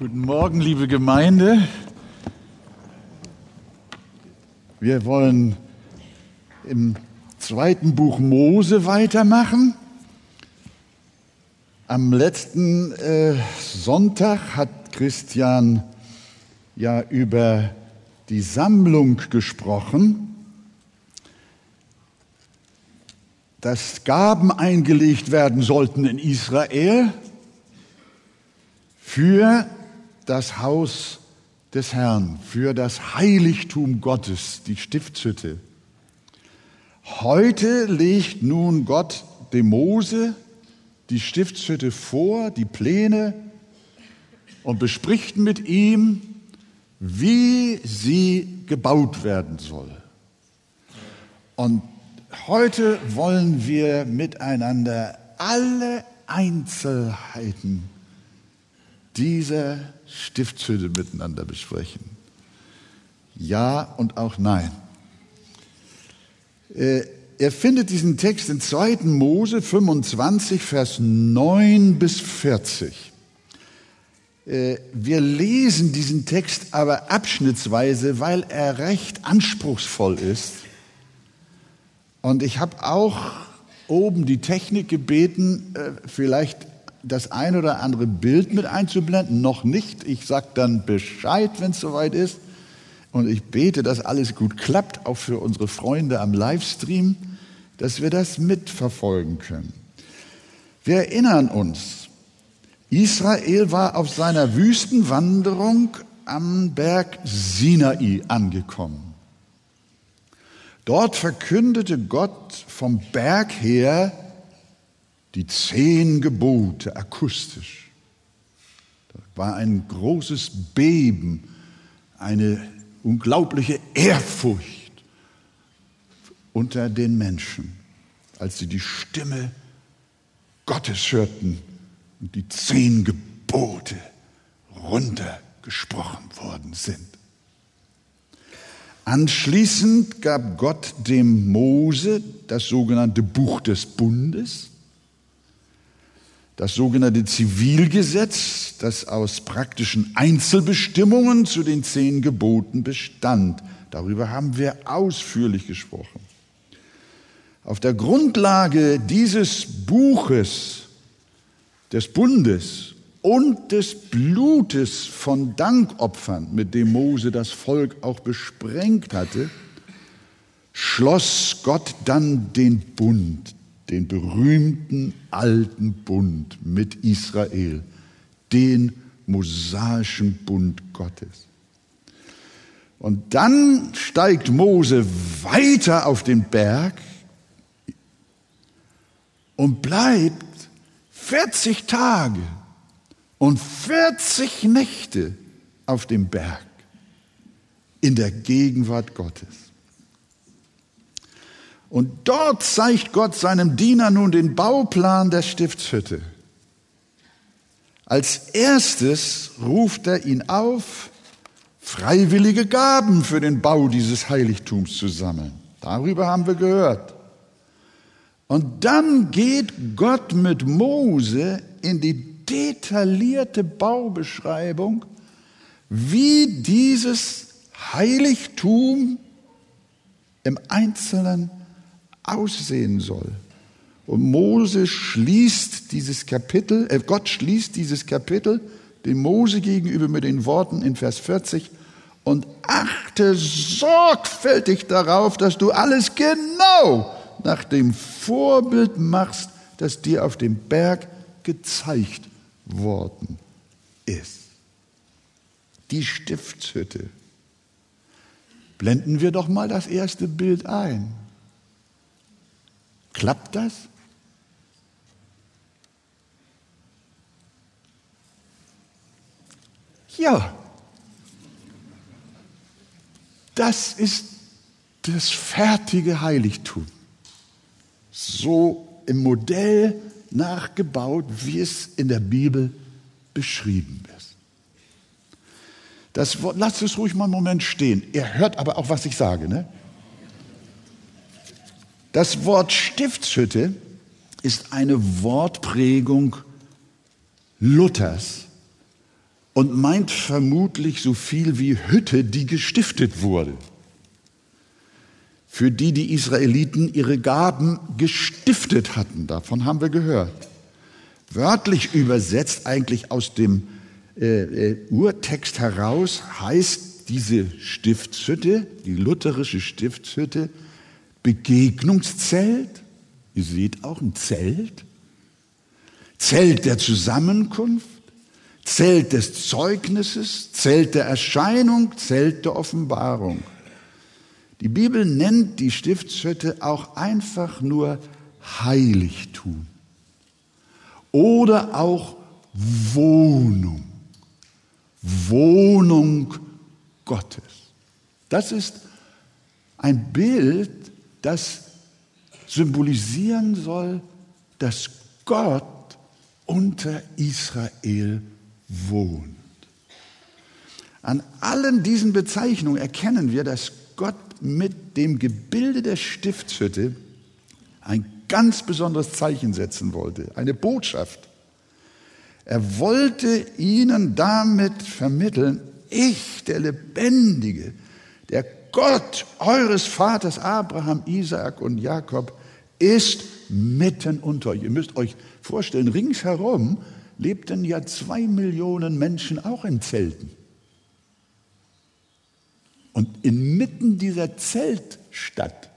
Guten Morgen, liebe Gemeinde. Wir wollen im zweiten Buch Mose weitermachen. Am letzten äh, Sonntag hat Christian ja über die Sammlung gesprochen, dass Gaben eingelegt werden sollten in Israel für das Haus des Herrn, für das Heiligtum Gottes, die Stiftshütte. Heute legt nun Gott dem Mose die Stiftshütte vor, die Pläne, und bespricht mit ihm, wie sie gebaut werden soll. Und heute wollen wir miteinander alle Einzelheiten dieser Stiftshütte miteinander besprechen. Ja und auch nein. Äh, er findet diesen Text in 2. Mose 25, Vers 9 bis 40. Äh, wir lesen diesen Text aber abschnittsweise, weil er recht anspruchsvoll ist. Und ich habe auch oben die Technik gebeten, äh, vielleicht das ein oder andere Bild mit einzublenden. Noch nicht. Ich sage dann Bescheid, wenn es soweit ist. Und ich bete, dass alles gut klappt, auch für unsere Freunde am Livestream, dass wir das mitverfolgen können. Wir erinnern uns, Israel war auf seiner Wüstenwanderung am Berg Sinai angekommen. Dort verkündete Gott vom Berg her die zehn Gebote akustisch. Da war ein großes Beben, eine unglaubliche Ehrfurcht unter den Menschen, als sie die Stimme Gottes hörten und die zehn Gebote runtergesprochen worden sind. Anschließend gab Gott dem Mose das sogenannte Buch des Bundes, das sogenannte Zivilgesetz, das aus praktischen Einzelbestimmungen zu den zehn Geboten bestand. Darüber haben wir ausführlich gesprochen. Auf der Grundlage dieses Buches des Bundes und des Blutes von Dankopfern, mit dem Mose das Volk auch besprengt hatte, schloss Gott dann den Bund, den berühmten alten Bund mit Israel, den mosaischen Bund Gottes. Und dann steigt Mose weiter auf den Berg und bleibt 40 Tage und 40 Nächte auf dem Berg in der Gegenwart Gottes. Und dort zeigt Gott seinem Diener nun den Bauplan der Stiftshütte. Als erstes ruft er ihn auf, freiwillige Gaben für den Bau dieses Heiligtums zu sammeln. Darüber haben wir gehört. Und dann geht Gott mit Mose in die detaillierte Baubeschreibung, wie dieses Heiligtum im Einzelnen aussehen soll. Und Mose schließt dieses Kapitel, äh Gott schließt dieses Kapitel dem Mose gegenüber mit den Worten in Vers 40 und achte sorgfältig darauf, dass du alles genau nach dem Vorbild machst, das dir auf dem Berg gezeigt worden ist. Die Stiftshütte. Blenden wir doch mal das erste Bild ein. Klappt das? Ja, das ist das fertige Heiligtum. So im Modell nachgebaut, wie es in der Bibel beschrieben ist. Das Wort, lasst es ruhig mal einen Moment stehen. Ihr hört aber auch, was ich sage. Ne? Das Wort Stiftshütte ist eine Wortprägung Luthers und meint vermutlich so viel wie Hütte, die gestiftet wurde, für die die Israeliten ihre Gaben gestiftet hatten. Davon haben wir gehört. Wörtlich übersetzt eigentlich aus dem äh, äh, Urtext heraus heißt diese Stiftshütte, die lutherische Stiftshütte, Begegnungszelt. Ihr seht auch ein Zelt. Zelt der Zusammenkunft, Zelt des Zeugnisses, Zelt der Erscheinung, Zelt der Offenbarung. Die Bibel nennt die Stiftshütte auch einfach nur Heiligtum oder auch Wohnung. Wohnung Gottes. Das ist ein Bild, das symbolisieren soll, dass Gott unter Israel wohnt. An allen diesen Bezeichnungen erkennen wir, dass Gott mit dem Gebilde der Stiftshütte ein ganz besonderes Zeichen setzen wollte, eine Botschaft. Er wollte ihnen damit vermitteln, ich, der Lebendige, der Gott eures Vaters Abraham, Isaak und Jakob, ist mitten unter euch. Ihr müsst euch vorstellen, ringsherum lebten ja zwei Millionen Menschen auch in Zelten. Und inmitten dieser Zeltstadt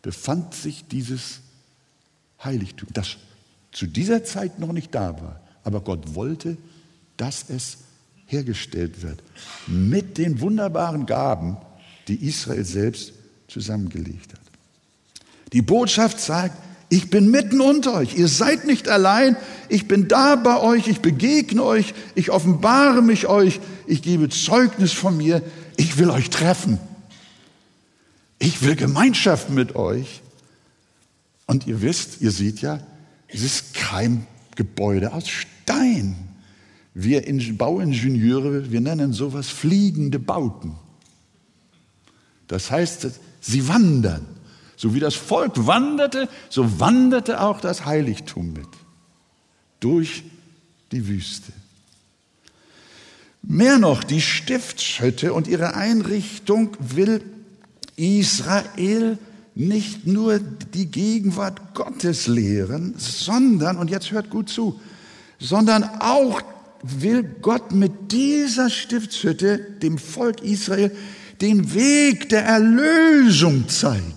befand sich dieses Heiligtum, das zu dieser Zeit noch nicht da war. Aber Gott wollte, dass es hergestellt wird mit den wunderbaren Gaben, die Israel selbst zusammengelegt hat. Die Botschaft sagt, ich bin mitten unter euch, ihr seid nicht allein, ich bin da bei euch, ich begegne euch, ich offenbare mich euch, ich gebe Zeugnis von mir, ich will euch treffen. Ich will Gemeinschaft mit euch. Und ihr wisst, ihr seht ja, es ist kein Gebäude aus Stein. Wir Bauingenieure, wir nennen sowas fliegende Bauten. Das heißt, sie wandern. So wie das Volk wanderte, so wanderte auch das Heiligtum mit durch die Wüste. Mehr noch, die Stiftshütte und ihre Einrichtung will Israel nicht nur die Gegenwart Gottes lehren, sondern, und jetzt hört gut zu, sondern auch will Gott mit dieser Stiftshütte dem Volk Israel den Weg der Erlösung zeigen,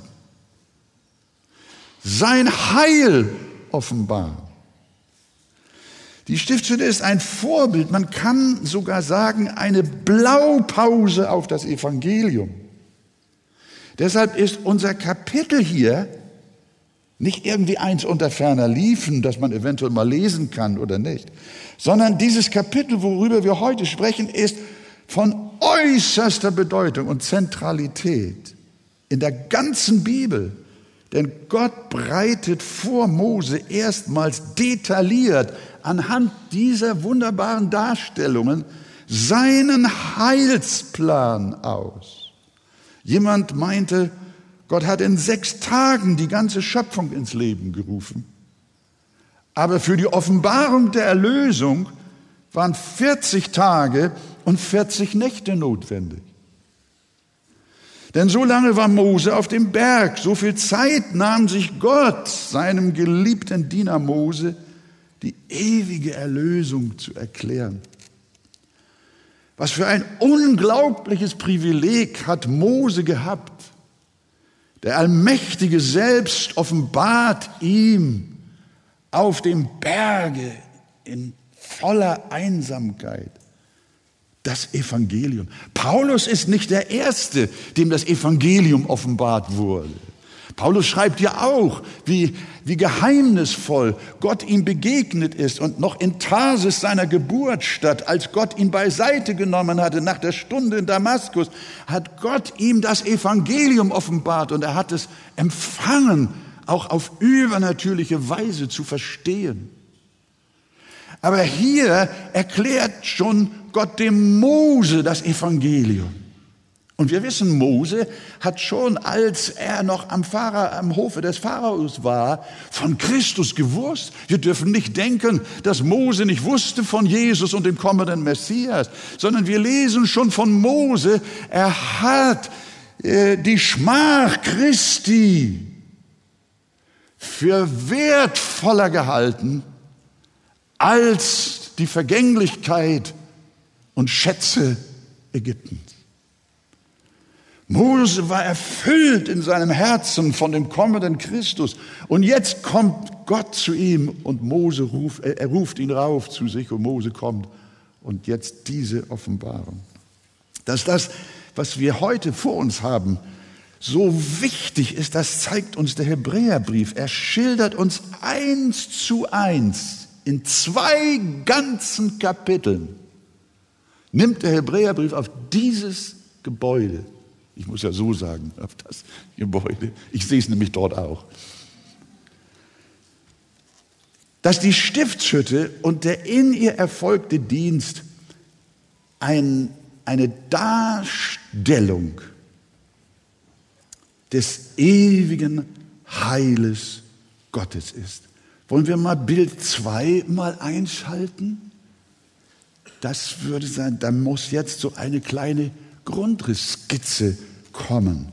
sein Heil offenbaren. Die Stiftshütte ist ein Vorbild, man kann sogar sagen, eine Blaupause auf das Evangelium. Deshalb ist unser Kapitel hier nicht irgendwie eins unter ferner Liefen, das man eventuell mal lesen kann oder nicht, sondern dieses Kapitel, worüber wir heute sprechen, ist von äußerster Bedeutung und Zentralität in der ganzen Bibel. Denn Gott breitet vor Mose erstmals detailliert anhand dieser wunderbaren Darstellungen seinen Heilsplan aus. Jemand meinte, Gott hat in sechs Tagen die ganze Schöpfung ins Leben gerufen. Aber für die Offenbarung der Erlösung waren 40 Tage und 40 Nächte notwendig. Denn so lange war Mose auf dem Berg, so viel Zeit nahm sich Gott, seinem geliebten Diener Mose, die ewige Erlösung zu erklären. Was für ein unglaubliches Privileg hat Mose gehabt. Der Allmächtige selbst offenbart ihm auf dem Berge in voller Einsamkeit das Evangelium. Paulus ist nicht der Erste, dem das Evangelium offenbart wurde. Paulus schreibt ja auch, wie, wie geheimnisvoll Gott ihm begegnet ist und noch in Tarsis seiner Geburtsstadt, als Gott ihn beiseite genommen hatte nach der Stunde in Damaskus, hat Gott ihm das Evangelium offenbart und er hat es empfangen, auch auf übernatürliche Weise zu verstehen. Aber hier erklärt schon Gott dem Mose das Evangelium. Und wir wissen, Mose hat schon, als er noch am, Pharao, am Hofe des Pharaos war, von Christus gewusst. Wir dürfen nicht denken, dass Mose nicht wusste von Jesus und dem kommenden Messias, sondern wir lesen schon von Mose, er hat äh, die Schmach Christi für wertvoller gehalten als die Vergänglichkeit und Schätze Ägyptens. Mose war erfüllt in seinem Herzen von dem kommenden Christus. Und jetzt kommt Gott zu ihm und Mose ruft, er ruft ihn rauf zu sich und Mose kommt. Und jetzt diese Offenbarung. Dass das, was wir heute vor uns haben, so wichtig ist, das zeigt uns der Hebräerbrief. Er schildert uns eins zu eins in zwei ganzen Kapiteln. Nimmt der Hebräerbrief auf dieses Gebäude ich muss ja so sagen, auf das Gebäude. Ich sehe es nämlich dort auch. Dass die Stiftshütte und der in ihr erfolgte Dienst ein, eine Darstellung des ewigen Heiles Gottes ist. Wollen wir mal Bild 2 mal einschalten? Das würde sein, da muss jetzt so eine kleine Grundrisskizze kommen.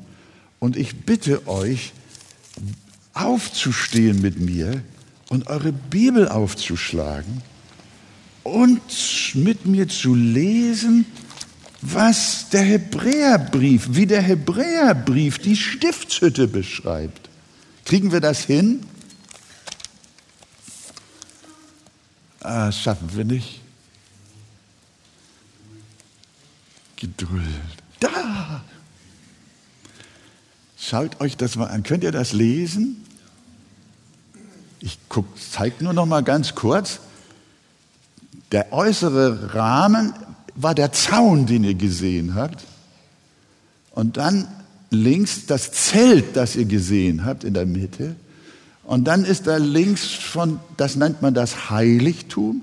Und ich bitte euch, aufzustehen mit mir und eure Bibel aufzuschlagen und mit mir zu lesen, was der Hebräerbrief, wie der Hebräerbrief die Stiftshütte beschreibt. Kriegen wir das hin? Ah, schaffen wir nicht. Da! Schaut euch das mal an. Könnt ihr das lesen? Ich zeige nur noch mal ganz kurz. Der äußere Rahmen war der Zaun, den ihr gesehen habt. Und dann links das Zelt, das ihr gesehen habt in der Mitte. Und dann ist da links von, das nennt man das Heiligtum.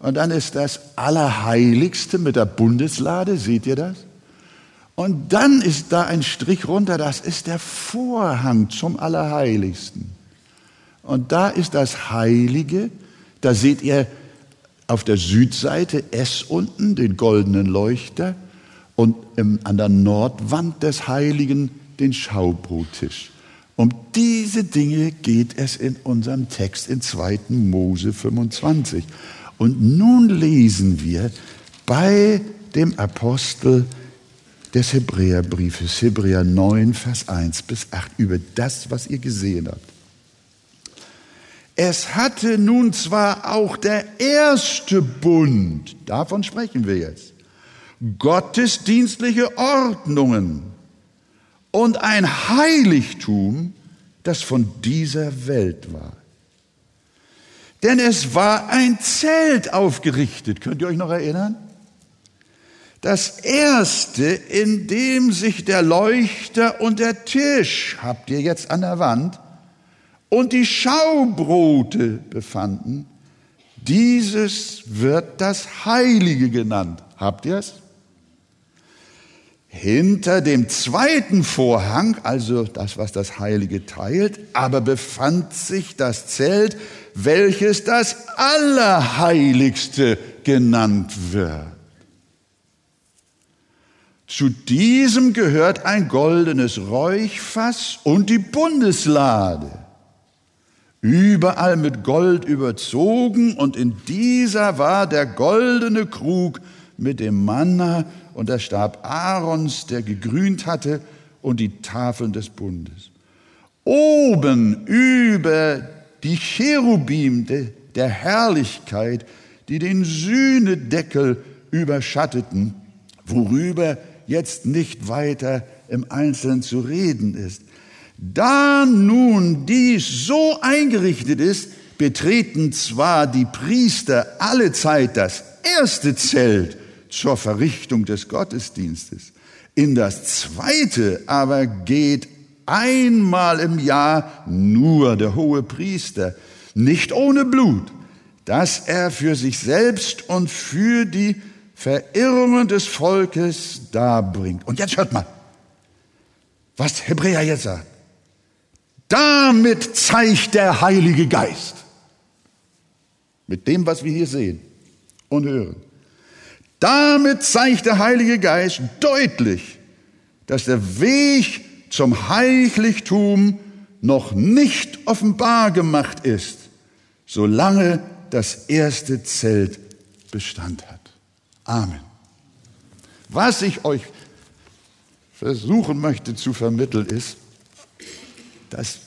Und dann ist das Allerheiligste mit der Bundeslade, seht ihr das? Und dann ist da ein Strich runter, das ist der Vorhang zum Allerheiligsten. Und da ist das Heilige, da seht ihr auf der Südseite S unten, den goldenen Leuchter, und an der Nordwand des Heiligen den Schaubrottisch. Um diese Dinge geht es in unserem Text in 2. Mose 25. Und nun lesen wir bei dem Apostel des Hebräerbriefes, Hebräer 9, Vers 1 bis 8, über das, was ihr gesehen habt. Es hatte nun zwar auch der erste Bund, davon sprechen wir jetzt, gottesdienstliche Ordnungen und ein Heiligtum, das von dieser Welt war. Denn es war ein Zelt aufgerichtet. Könnt ihr euch noch erinnern? Das erste, in dem sich der Leuchter und der Tisch, habt ihr jetzt an der Wand, und die Schaubrote befanden, dieses wird das Heilige genannt. Habt ihr es? Hinter dem zweiten Vorhang, also das, was das Heilige teilt, aber befand sich das Zelt, welches das Allerheiligste genannt wird. Zu diesem gehört ein goldenes Räuchfass und die Bundeslade, überall mit Gold überzogen, und in dieser war der goldene Krug mit dem Manna und der Stab Aarons, der gegrünt hatte, und die Tafeln des Bundes. Oben über die Cherubim der Herrlichkeit, die den Sühnedeckel überschatteten, worüber jetzt nicht weiter im Einzelnen zu reden ist. Da nun dies so eingerichtet ist, betreten zwar die Priester alle Zeit das erste Zelt zur Verrichtung des Gottesdienstes. In das zweite aber geht einmal im Jahr nur der hohe Priester, nicht ohne Blut, dass er für sich selbst und für die Verirrungen des Volkes darbringt. Und jetzt hört mal, was Hebräer jetzt sagt. Damit zeigt der Heilige Geist, mit dem, was wir hier sehen und hören, damit zeigt der Heilige Geist deutlich, dass der Weg zum Heiligtum noch nicht offenbar gemacht ist, solange das erste Zelt Bestand hat. Amen. Was ich euch versuchen möchte zu vermitteln ist, dass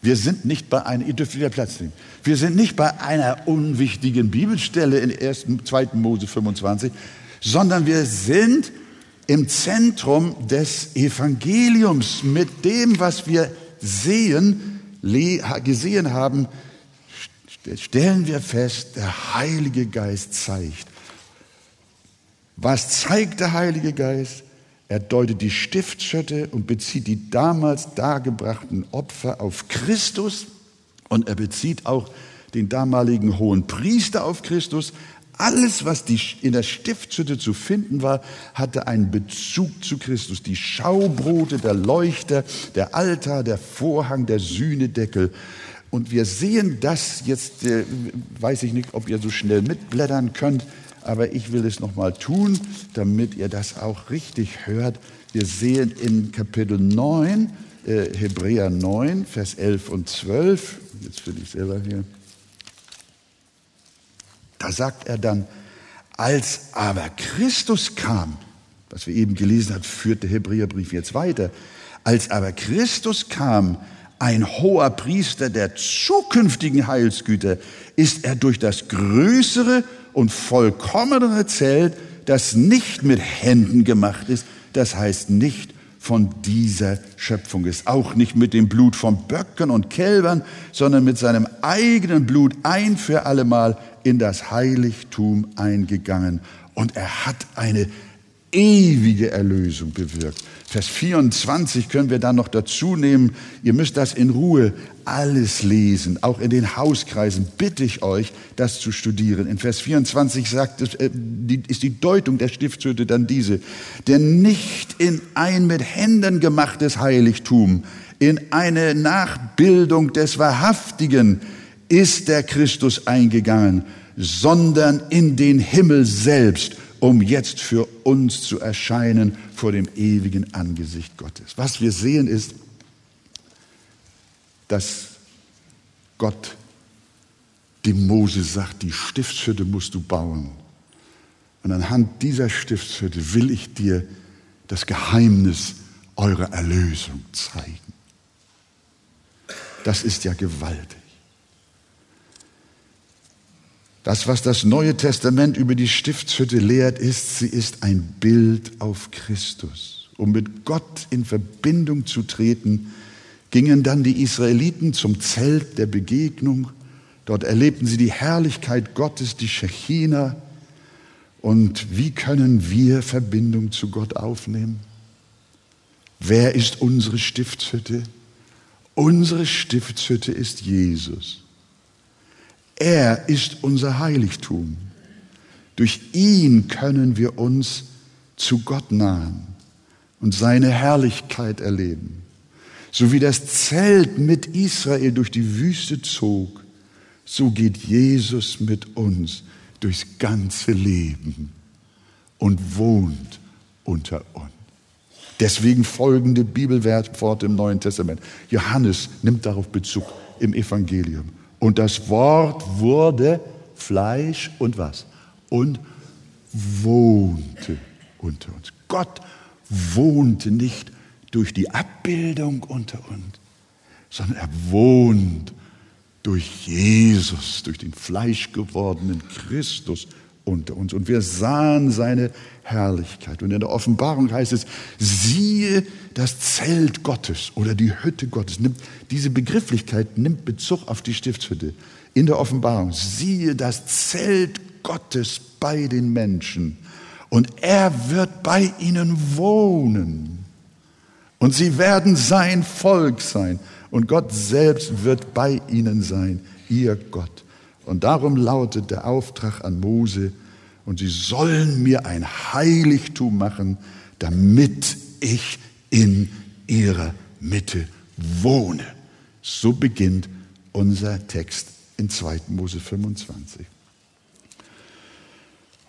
wir sind nicht bei einer, ihr dürft wieder Platz nehmen, wir sind nicht bei einer unwichtigen Bibelstelle in 1., 2. Mose 25, sondern wir sind im Zentrum des Evangeliums mit dem, was wir sehen, gesehen haben, stellen wir fest, der Heilige Geist zeigt. Was zeigt der Heilige Geist? Er deutet die Stiftshütte und bezieht die damals dargebrachten Opfer auf Christus und er bezieht auch den damaligen hohen Priester auf Christus. Alles, was die, in der Stiftshütte zu finden war, hatte einen Bezug zu Christus. Die Schaubrote, der Leuchter, der Altar, der Vorhang, der Sühnedeckel. Und wir sehen das jetzt, äh, weiß ich nicht, ob ihr so schnell mitblättern könnt, aber ich will es nochmal tun, damit ihr das auch richtig hört. Wir sehen in Kapitel 9, äh, Hebräer 9, Vers 11 und 12, jetzt will ich selber hier, da sagt er dann, als aber Christus kam, was wir eben gelesen haben, führt der Hebräerbrief jetzt weiter, als aber Christus kam, ein hoher Priester der zukünftigen Heilsgüter, ist er durch das größere und vollkommenere Zelt, das nicht mit Händen gemacht ist, das heißt nicht von dieser Schöpfung ist, auch nicht mit dem Blut von Böcken und Kälbern, sondern mit seinem eigenen Blut ein für allemal in das Heiligtum eingegangen. Und er hat eine ewige Erlösung bewirkt. Vers 24 können wir dann noch dazu nehmen. Ihr müsst das in Ruhe alles lesen. Auch in den Hauskreisen bitte ich euch, das zu studieren. In Vers 24 sagt es, äh, ist die Deutung der Stiftshütte dann diese. Denn nicht in ein mit Händen gemachtes Heiligtum, in eine Nachbildung des Wahrhaftigen ist der Christus eingegangen, sondern in den Himmel selbst um jetzt für uns zu erscheinen vor dem ewigen Angesicht Gottes. Was wir sehen ist, dass Gott dem Mose sagt, die Stiftshütte musst du bauen. Und anhand dieser Stiftshütte will ich dir das Geheimnis eurer Erlösung zeigen. Das ist ja gewaltig. Das, was das Neue Testament über die Stiftshütte lehrt, ist, sie ist ein Bild auf Christus. Um mit Gott in Verbindung zu treten, gingen dann die Israeliten zum Zelt der Begegnung. Dort erlebten sie die Herrlichkeit Gottes, die Shechina. Und wie können wir Verbindung zu Gott aufnehmen? Wer ist unsere Stiftshütte? Unsere Stiftshütte ist Jesus. Er ist unser Heiligtum. Durch ihn können wir uns zu Gott nahen und seine Herrlichkeit erleben. So wie das Zelt mit Israel durch die Wüste zog, so geht Jesus mit uns durchs ganze Leben und wohnt unter uns. Deswegen folgende Bibelworte im Neuen Testament. Johannes nimmt darauf Bezug im Evangelium. Und das Wort wurde Fleisch und was? Und wohnte unter uns. Gott wohnte nicht durch die Abbildung unter uns, sondern er wohnt durch Jesus, durch den fleischgewordenen Christus unter uns. Und wir sahen seine Herrlichkeit. Und in der Offenbarung heißt es, siehe das Zelt Gottes oder die Hütte Gottes. Nimmt, diese Begrifflichkeit nimmt Bezug auf die Stiftshütte. In der Offenbarung, siehe das Zelt Gottes bei den Menschen. Und er wird bei ihnen wohnen. Und sie werden sein Volk sein. Und Gott selbst wird bei ihnen sein, ihr Gott. Und darum lautet der Auftrag an Mose, und sie sollen mir ein Heiligtum machen, damit ich in ihrer Mitte wohne. So beginnt unser Text in 2. Mose 25.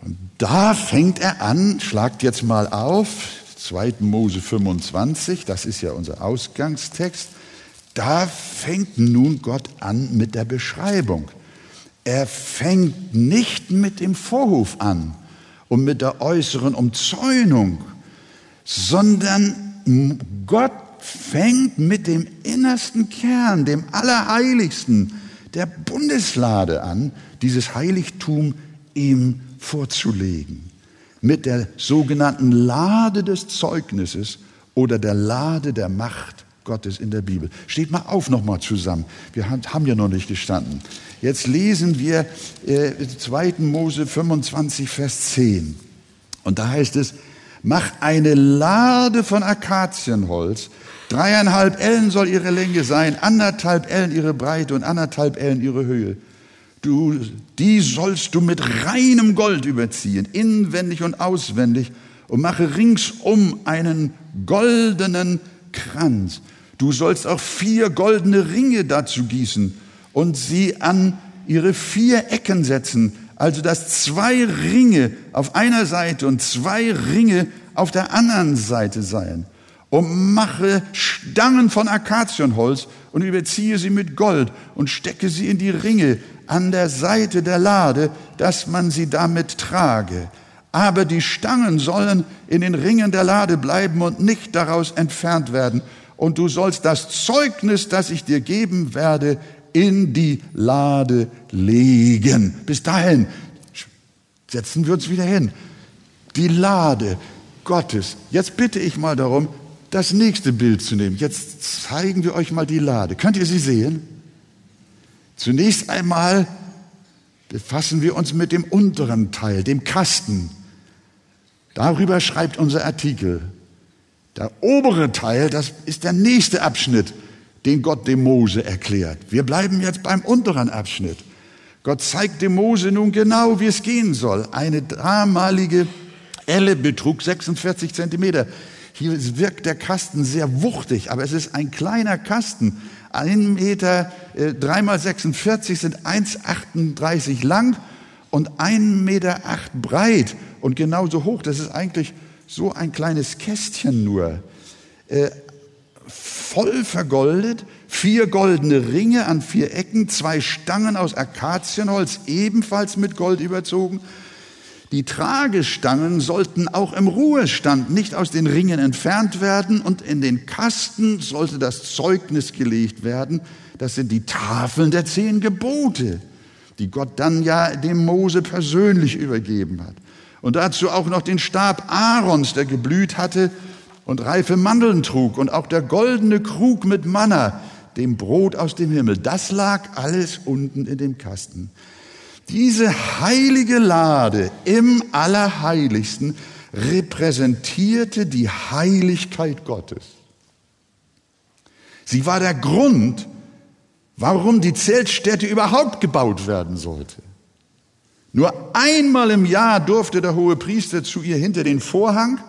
Und da fängt er an, schlagt jetzt mal auf, 2. Mose 25, das ist ja unser Ausgangstext, da fängt nun Gott an mit der Beschreibung. Er fängt nicht mit dem Vorhof an und mit der äußeren Umzäunung, sondern Gott fängt mit dem innersten Kern, dem Allerheiligsten, der Bundeslade an, dieses Heiligtum ihm vorzulegen. Mit der sogenannten Lade des Zeugnisses oder der Lade der Macht Gottes in der Bibel. Steht mal auf nochmal zusammen. Wir haben ja noch nicht gestanden. Jetzt lesen wir äh, 2. Mose 25, Vers 10. Und da heißt es, mach eine Lade von Akazienholz. Dreieinhalb Ellen soll ihre Länge sein, anderthalb Ellen ihre Breite und anderthalb Ellen ihre Höhe. Du, die sollst du mit reinem Gold überziehen, inwendig und auswendig, und mache ringsum einen goldenen Kranz. Du sollst auch vier goldene Ringe dazu gießen und sie an ihre vier Ecken setzen, also dass zwei Ringe auf einer Seite und zwei Ringe auf der anderen Seite seien. Und mache Stangen von Akazienholz und überziehe sie mit Gold und stecke sie in die Ringe an der Seite der Lade, dass man sie damit trage. Aber die Stangen sollen in den Ringen der Lade bleiben und nicht daraus entfernt werden. Und du sollst das Zeugnis, das ich dir geben werde, in die Lade legen. Bis dahin setzen wir uns wieder hin. Die Lade Gottes. Jetzt bitte ich mal darum, das nächste Bild zu nehmen. Jetzt zeigen wir euch mal die Lade. Könnt ihr sie sehen? Zunächst einmal befassen wir uns mit dem unteren Teil, dem Kasten. Darüber schreibt unser Artikel. Der obere Teil, das ist der nächste Abschnitt den Gott dem Mose erklärt. Wir bleiben jetzt beim unteren Abschnitt. Gott zeigt dem Mose nun genau, wie es gehen soll. Eine damalige Elle betrug 46 Zentimeter. Hier wirkt der Kasten sehr wuchtig, aber es ist ein kleiner Kasten. Ein Meter, äh, dreimal 46 sind 1,38 lang und ein Meter acht breit und genauso hoch. Das ist eigentlich so ein kleines Kästchen nur. Äh, voll vergoldet, vier goldene Ringe an vier Ecken, zwei Stangen aus Akazienholz, ebenfalls mit Gold überzogen. Die Tragestangen sollten auch im Ruhestand nicht aus den Ringen entfernt werden und in den Kasten sollte das Zeugnis gelegt werden. Das sind die Tafeln der zehn Gebote, die Gott dann ja dem Mose persönlich übergeben hat. Und dazu auch noch den Stab Aarons, der geblüht hatte und reife Mandeln trug und auch der goldene Krug mit Manna, dem Brot aus dem Himmel. Das lag alles unten in dem Kasten. Diese heilige Lade im Allerheiligsten repräsentierte die Heiligkeit Gottes. Sie war der Grund, warum die Zeltstätte überhaupt gebaut werden sollte. Nur einmal im Jahr durfte der hohe Priester zu ihr hinter den Vorhang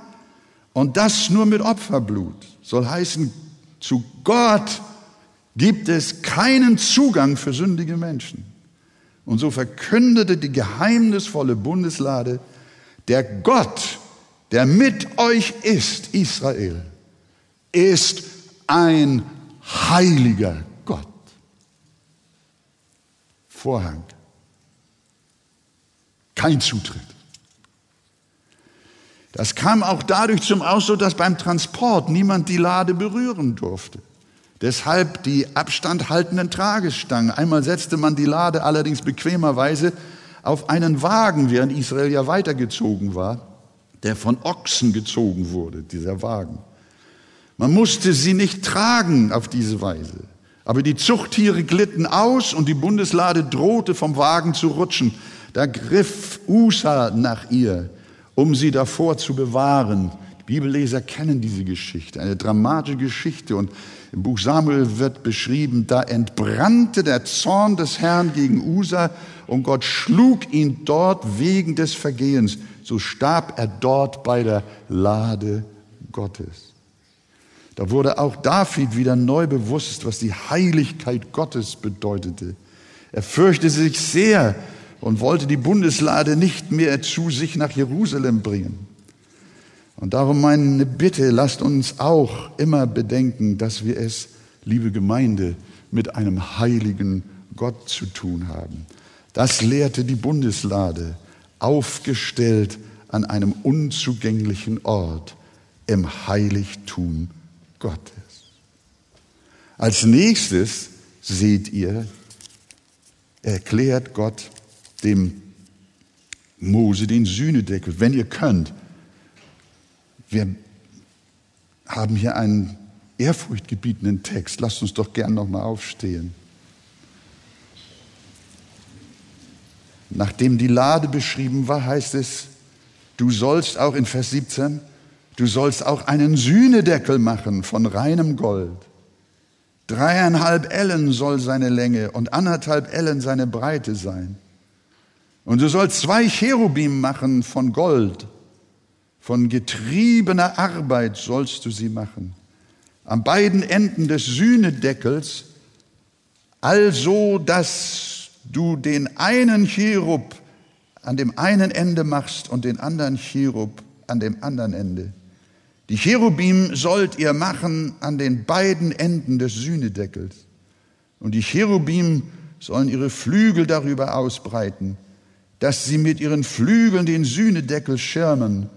und das nur mit Opferblut. Soll heißen, zu Gott gibt es keinen Zugang für sündige Menschen. Und so verkündete die geheimnisvolle Bundeslade, der Gott, der mit euch ist, Israel, ist ein heiliger Gott. Vorhang. Kein Zutritt. Das kam auch dadurch zum Ausdruck, dass beim Transport niemand die Lade berühren durfte. Deshalb die abstandhaltenden Tragestangen. Einmal setzte man die Lade allerdings bequemerweise auf einen Wagen, während Israel ja weitergezogen war, der von Ochsen gezogen wurde, dieser Wagen. Man musste sie nicht tragen auf diese Weise. Aber die Zuchttiere glitten aus und die Bundeslade drohte vom Wagen zu rutschen. Da griff Usa nach ihr um sie davor zu bewahren. Die Bibelleser kennen diese Geschichte, eine dramatische Geschichte. Und im Buch Samuel wird beschrieben, da entbrannte der Zorn des Herrn gegen Usa und Gott schlug ihn dort wegen des Vergehens. So starb er dort bei der Lade Gottes. Da wurde auch David wieder neu bewusst, was die Heiligkeit Gottes bedeutete. Er fürchtete sich sehr und wollte die Bundeslade nicht mehr zu sich nach Jerusalem bringen. Und darum meine Bitte, lasst uns auch immer bedenken, dass wir es, liebe Gemeinde, mit einem heiligen Gott zu tun haben. Das lehrte die Bundeslade, aufgestellt an einem unzugänglichen Ort im Heiligtum Gottes. Als nächstes seht ihr, erklärt Gott dem Mose den Sühnedeckel. Wenn ihr könnt, wir haben hier einen ehrfurchtgebietenden Text. Lasst uns doch gern nochmal aufstehen. Nachdem die Lade beschrieben war, heißt es, du sollst auch in Vers 17, du sollst auch einen Sühnedeckel machen von reinem Gold. Dreieinhalb Ellen soll seine Länge und anderthalb Ellen seine Breite sein. Und du sollst zwei Cherubim machen von Gold. Von getriebener Arbeit sollst du sie machen. An beiden Enden des Sühnedeckels, also dass du den einen Cherub an dem einen Ende machst und den anderen Cherub an dem anderen Ende. Die Cherubim sollt ihr machen an den beiden Enden des Sühnedeckels. Und die Cherubim sollen ihre Flügel darüber ausbreiten dass sie mit ihren Flügeln den Sühnedeckel schirmen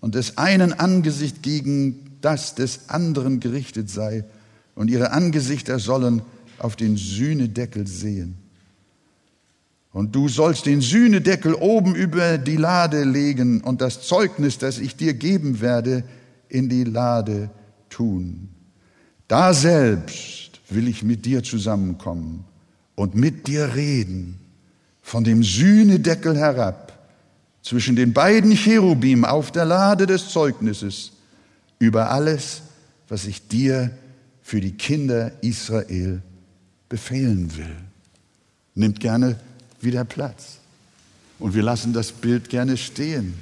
und des einen Angesicht gegen das des anderen gerichtet sei und ihre Angesichter sollen auf den Sühnedeckel sehen. Und du sollst den Sühnedeckel oben über die Lade legen und das Zeugnis, das ich dir geben werde, in die Lade tun. Da selbst will ich mit dir zusammenkommen und mit dir reden von dem Sühnedeckel herab zwischen den beiden Cherubim auf der Lade des Zeugnisses über alles, was ich dir für die Kinder Israel befehlen will. Nimmt gerne wieder Platz. Und wir lassen das Bild gerne stehen.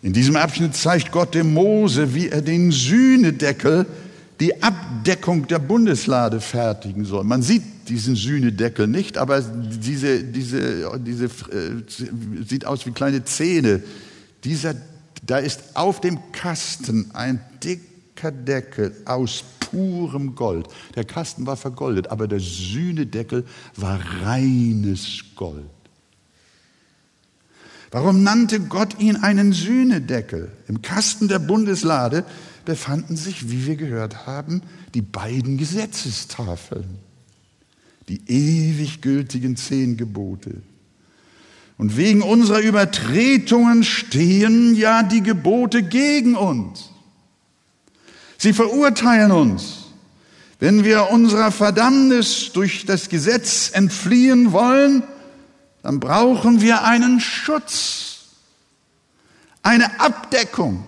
In diesem Abschnitt zeigt Gott dem Mose, wie er den Sühnedeckel die Abdeckung der Bundeslade fertigen soll. Man sieht diesen Sühnedeckel nicht, aber diese, diese, diese äh, sieht aus wie kleine Zähne. Dieser, da ist auf dem Kasten ein dicker Deckel aus purem Gold. Der Kasten war vergoldet, aber der Sühnedeckel war reines Gold. Warum nannte Gott ihn einen Sühnedeckel? Im Kasten der Bundeslade befanden sich, wie wir gehört haben, die beiden Gesetzestafeln, die ewig gültigen zehn Gebote. Und wegen unserer Übertretungen stehen ja die Gebote gegen uns. Sie verurteilen uns. Wenn wir unserer Verdammnis durch das Gesetz entfliehen wollen, dann brauchen wir einen Schutz, eine Abdeckung.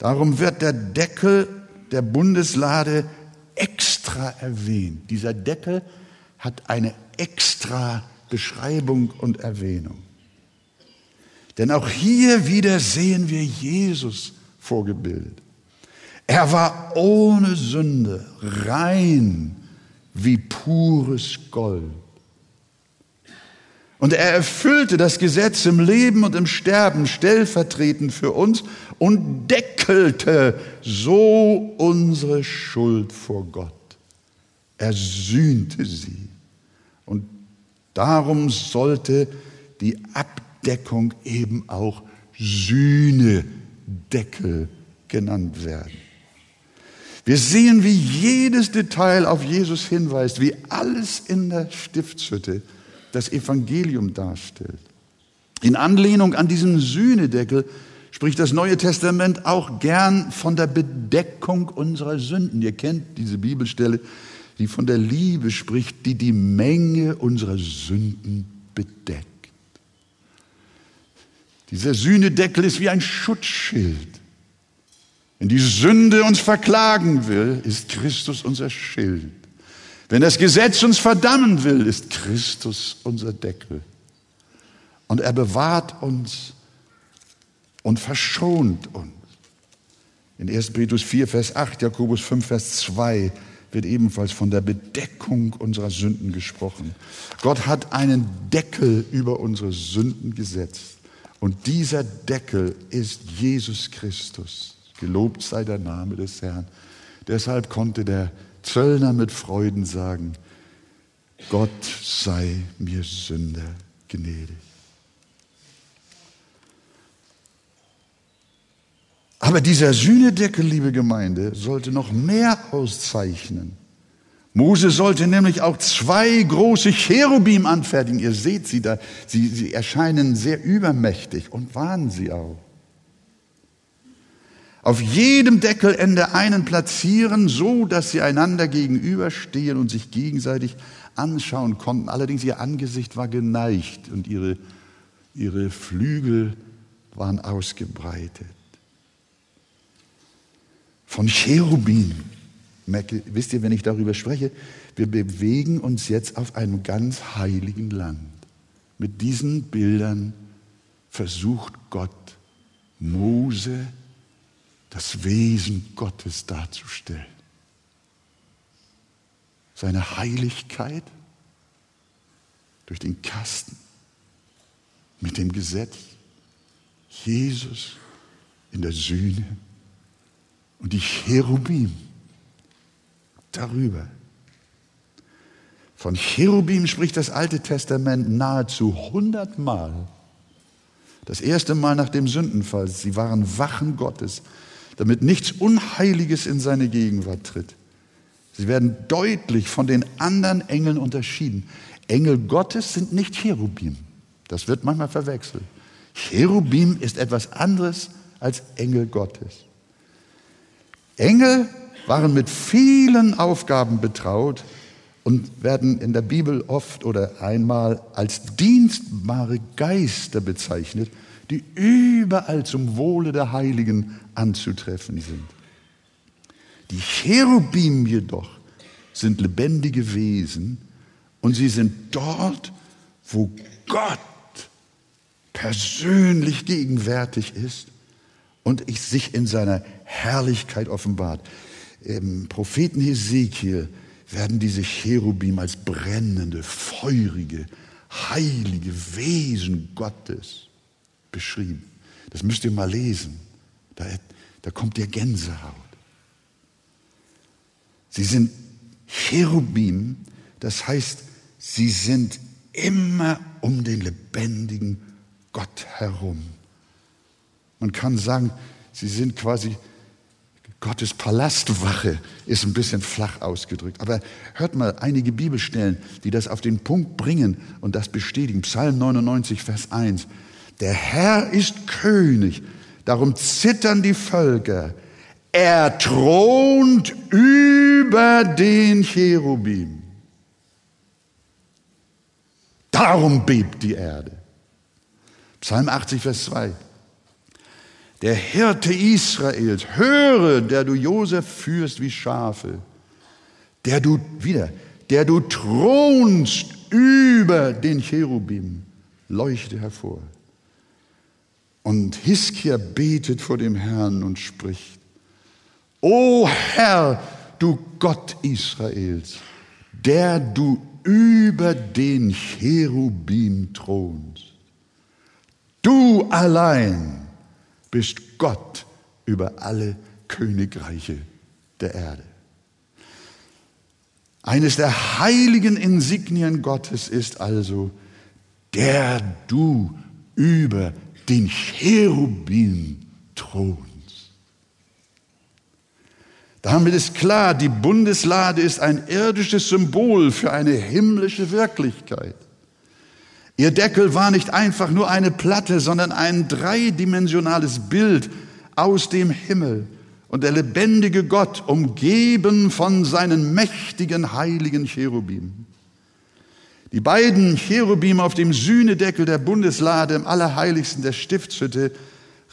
Darum wird der Deckel der Bundeslade extra erwähnt. Dieser Deckel hat eine extra Beschreibung und Erwähnung. Denn auch hier wieder sehen wir Jesus vorgebildet. Er war ohne Sünde, rein wie pures Gold. Und er erfüllte das Gesetz im Leben und im Sterben stellvertretend für uns und deckelte so unsere Schuld vor Gott. Er sühnte sie. Und darum sollte die Abdeckung eben auch Sühnedeckel genannt werden. Wir sehen, wie jedes Detail auf Jesus hinweist, wie alles in der Stiftshütte das Evangelium darstellt. In Anlehnung an diesen Sühnedeckel spricht das Neue Testament auch gern von der Bedeckung unserer Sünden. Ihr kennt diese Bibelstelle, die von der Liebe spricht, die die Menge unserer Sünden bedeckt. Dieser Sühnedeckel ist wie ein Schutzschild. Wenn die Sünde uns verklagen will, ist Christus unser Schild. Wenn das Gesetz uns verdammen will, ist Christus unser Deckel. Und er bewahrt uns und verschont uns. In 1. Petrus 4, Vers 8, Jakobus 5, Vers 2 wird ebenfalls von der Bedeckung unserer Sünden gesprochen. Gott hat einen Deckel über unsere Sünden gesetzt. Und dieser Deckel ist Jesus Christus. Gelobt sei der Name des Herrn. Deshalb konnte der Zöllner mit Freuden sagen, Gott sei mir Sünder gnädig. Aber dieser Sühnedeckel, liebe Gemeinde, sollte noch mehr auszeichnen. Mose sollte nämlich auch zwei große Cherubim anfertigen. Ihr seht sie da, sie, sie erscheinen sehr übermächtig und waren sie auch. Auf jedem Deckelende einen platzieren, so dass sie einander gegenüberstehen und sich gegenseitig anschauen konnten. Allerdings ihr Angesicht war geneigt und ihre, ihre Flügel waren ausgebreitet von Cherubim. Wisst ihr, wenn ich darüber spreche, wir bewegen uns jetzt auf einem ganz heiligen Land. Mit diesen Bildern versucht Gott, Mose das Wesen Gottes darzustellen. Seine Heiligkeit durch den Kasten mit dem Gesetz, Jesus in der Sühne und die Cherubim darüber. Von Cherubim spricht das Alte Testament nahezu hundertmal. Das erste Mal nach dem Sündenfall. Sie waren Wachen Gottes, damit nichts Unheiliges in seine Gegenwart tritt. Sie werden deutlich von den anderen Engeln unterschieden. Engel Gottes sind nicht Cherubim. Das wird manchmal verwechselt. Cherubim ist etwas anderes als Engel Gottes. Engel waren mit vielen Aufgaben betraut und werden in der Bibel oft oder einmal als dienstbare Geister bezeichnet, die überall zum Wohle der Heiligen anzutreffen sind. Die Cherubim jedoch sind lebendige Wesen und sie sind dort, wo Gott persönlich gegenwärtig ist und sich in seiner Herrlichkeit offenbart. Im Propheten Hesekiel werden diese Cherubim als brennende, feurige, heilige Wesen Gottes beschrieben. Das müsst ihr mal lesen. Da, da kommt der Gänsehaut. Sie sind Cherubim, das heißt, sie sind immer um den lebendigen Gott herum. Man kann sagen, sie sind quasi Gottes Palastwache, ist ein bisschen flach ausgedrückt. Aber hört mal einige Bibelstellen, die das auf den Punkt bringen und das bestätigen. Psalm 99, Vers 1. Der Herr ist König, darum zittern die Völker. Er thront über den Cherubim. Darum bebt die Erde. Psalm 80, Vers 2 der Hirte Israels, höre, der du Josef führst wie Schafe, der du, wieder, der du thronst über den Cherubim, leuchte hervor. Und Hiskia betet vor dem Herrn und spricht, O Herr, du Gott Israels, der du über den Cherubim thronst, du allein bist Gott über alle Königreiche der Erde. Eines der heiligen Insignien Gottes ist also, der du über den Cherubim thronst. Damit ist klar, die Bundeslade ist ein irdisches Symbol für eine himmlische Wirklichkeit. Ihr Deckel war nicht einfach nur eine Platte, sondern ein dreidimensionales Bild aus dem Himmel. Und der lebendige Gott, umgeben von seinen mächtigen heiligen Cherubim. Die beiden Cherubim auf dem Sühnedeckel der Bundeslade im Allerheiligsten der Stiftshütte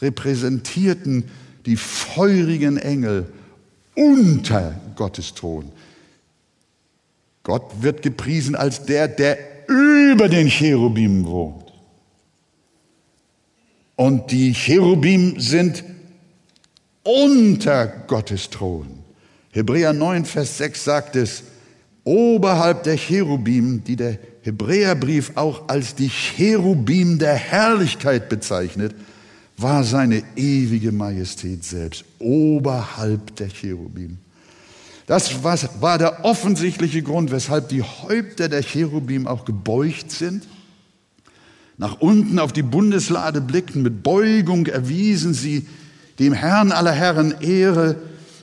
repräsentierten die feurigen Engel unter Gottes Thron. Gott wird gepriesen als der, der über den Cherubim wohnt. Und die Cherubim sind unter Gottes Thron. Hebräer 9, Vers 6 sagt es, oberhalb der Cherubim, die der Hebräerbrief auch als die Cherubim der Herrlichkeit bezeichnet, war seine ewige Majestät selbst, oberhalb der Cherubim. Das war der offensichtliche Grund, weshalb die Häupter der Cherubim auch gebeugt sind. Nach unten auf die Bundeslade blickten, mit Beugung erwiesen sie dem Herrn aller Herren Ehre,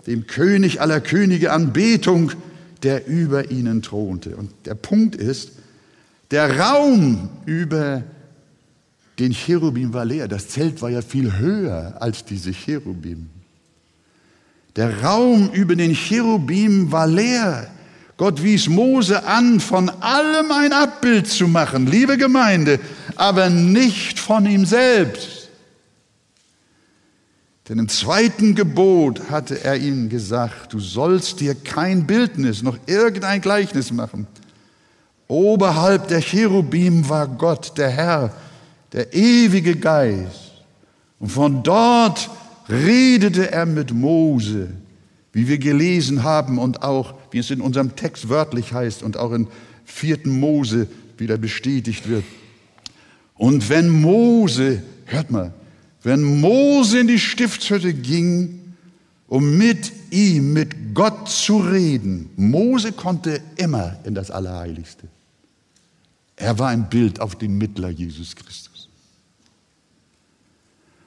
dem König aller Könige Anbetung, der über ihnen thronte. Und der Punkt ist, der Raum über den Cherubim war leer. Das Zelt war ja viel höher als diese Cherubim. Der Raum über den Cherubim war leer. Gott wies Mose an, von allem ein Abbild zu machen, liebe Gemeinde, aber nicht von ihm selbst. Denn im zweiten Gebot hatte er ihnen gesagt, du sollst dir kein Bildnis noch irgendein Gleichnis machen. Oberhalb der Cherubim war Gott, der Herr, der ewige Geist. Und von dort redete er mit Mose, wie wir gelesen haben und auch, wie es in unserem Text wörtlich heißt und auch in vierten Mose wieder bestätigt wird. Und wenn Mose, hört mal, wenn Mose in die Stiftshütte ging, um mit ihm, mit Gott zu reden, Mose konnte immer in das Allerheiligste. Er war ein Bild auf den Mittler Jesus Christus.